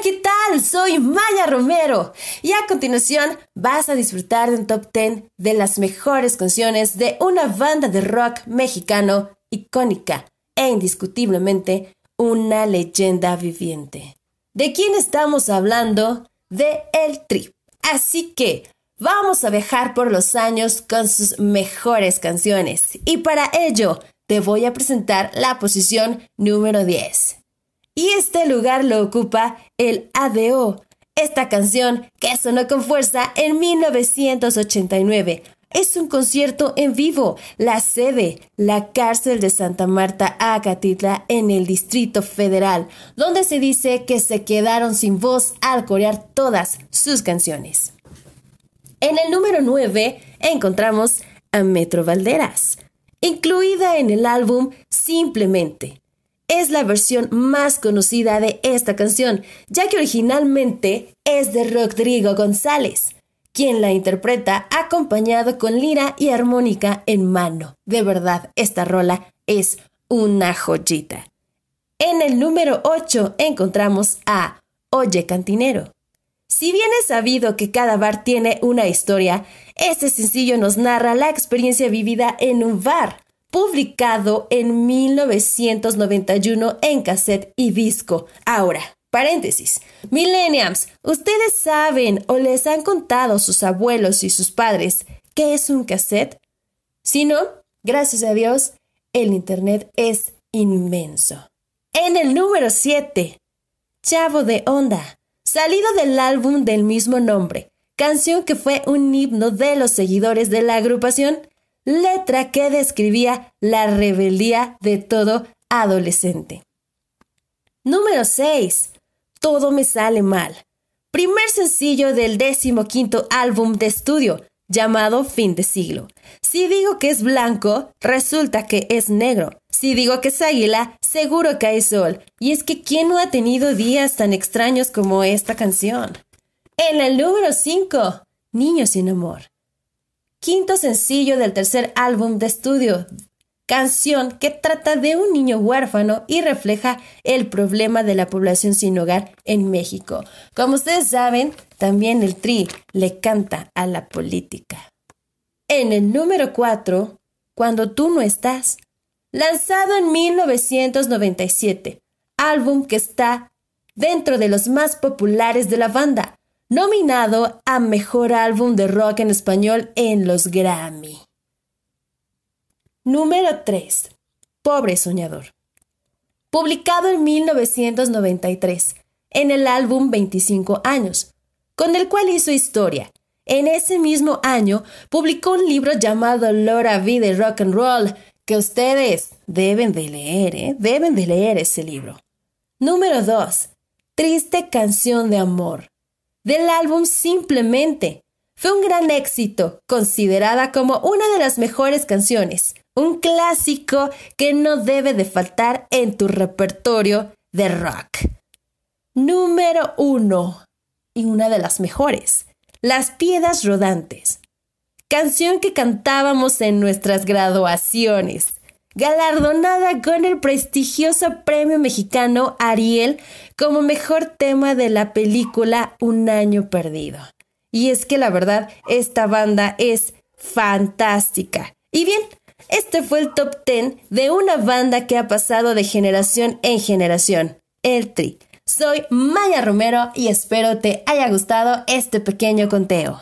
¿qué tal? Soy Maya Romero y a continuación vas a disfrutar de un top 10 de las mejores canciones de una banda de rock mexicano icónica e indiscutiblemente una leyenda viviente. ¿De quién estamos hablando? De El Tri. Así que vamos a viajar por los años con sus mejores canciones y para ello te voy a presentar la posición número 10 y este lugar lo ocupa el ADO, esta canción que sonó con fuerza en 1989. Es un concierto en vivo, la sede, la cárcel de Santa Marta, Acatitla, en el Distrito Federal, donde se dice que se quedaron sin voz al corear todas sus canciones. En el número 9 encontramos a Metro Valderas, incluida en el álbum Simplemente es la versión más conocida de esta canción, ya que originalmente es de Rodrigo González, quien la interpreta acompañado con lira y armónica en mano. De verdad, esta rola es una joyita. En el número 8 encontramos a Oye Cantinero. Si bien es sabido que cada bar tiene una historia, este sencillo nos narra la experiencia vivida en un bar, publicado en 1991 en cassette y disco. Ahora, paréntesis. Millennials, ¿ustedes saben o les han contado sus abuelos y sus padres qué es un cassette? Si no, gracias a Dios, el Internet es inmenso. En el número 7, Chavo de Onda, salido del álbum del mismo nombre, canción que fue un himno de los seguidores de la agrupación, letra que describía la rebeldía de todo adolescente. Número 6. Todo me sale mal. Primer sencillo del quinto álbum de estudio, llamado Fin de Siglo. Si digo que es blanco, resulta que es negro. Si digo que es águila, seguro que hay sol. Y es que ¿quién no ha tenido días tan extraños como esta canción? En el número 5, Niño sin amor quinto sencillo del tercer álbum de estudio, canción que trata de un niño huérfano y refleja el problema de la población sin hogar en México. Como ustedes saben, también el Tri le canta a la política. En el número 4, Cuando tú no estás, lanzado en 1997, álbum que está dentro de los más populares de la banda, nominado a Mejor Álbum de Rock en Español en los Grammy. Número 3. Pobre Soñador. Publicado en 1993, en el álbum 25 años, con el cual hizo historia. En ese mismo año publicó un libro llamado Laura V de Rock and Roll, que ustedes deben de leer, ¿eh? Deben de leer ese libro. Número 2. Triste canción de amor del álbum Simplemente. Fue un gran éxito, considerada como una de las mejores canciones, un clásico que no debe de faltar en tu repertorio de rock. Número 1. Y una de las mejores, Las Piedras Rodantes. Canción que cantábamos en nuestras graduaciones galardonada con el prestigioso premio mexicano Ariel como mejor tema de la película Un año perdido. Y es que la verdad, esta banda es fantástica. Y bien, este fue el top 10 de una banda que ha pasado de generación en generación, el Tri. Soy Maya Romero y espero te haya gustado este pequeño conteo.